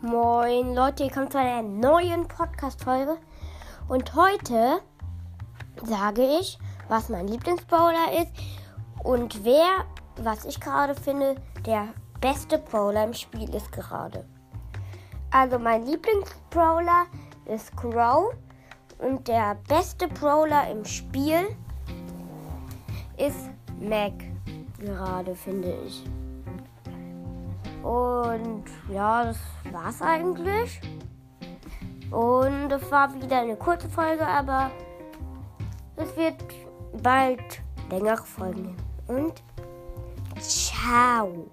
Moin Leute, ihr kommt zu einer neuen Podcast-Folge. Und heute sage ich, was mein Lieblingsbrawler ist und wer, was ich gerade finde, der beste Brawler im Spiel ist gerade. Also mein Lieblingsbrawler ist Crow und der beste Brawler im Spiel ist Mac gerade, finde ich. Und ja, das war's eigentlich. Und es war wieder eine kurze Folge, aber es wird bald längere Folgen. Und ciao.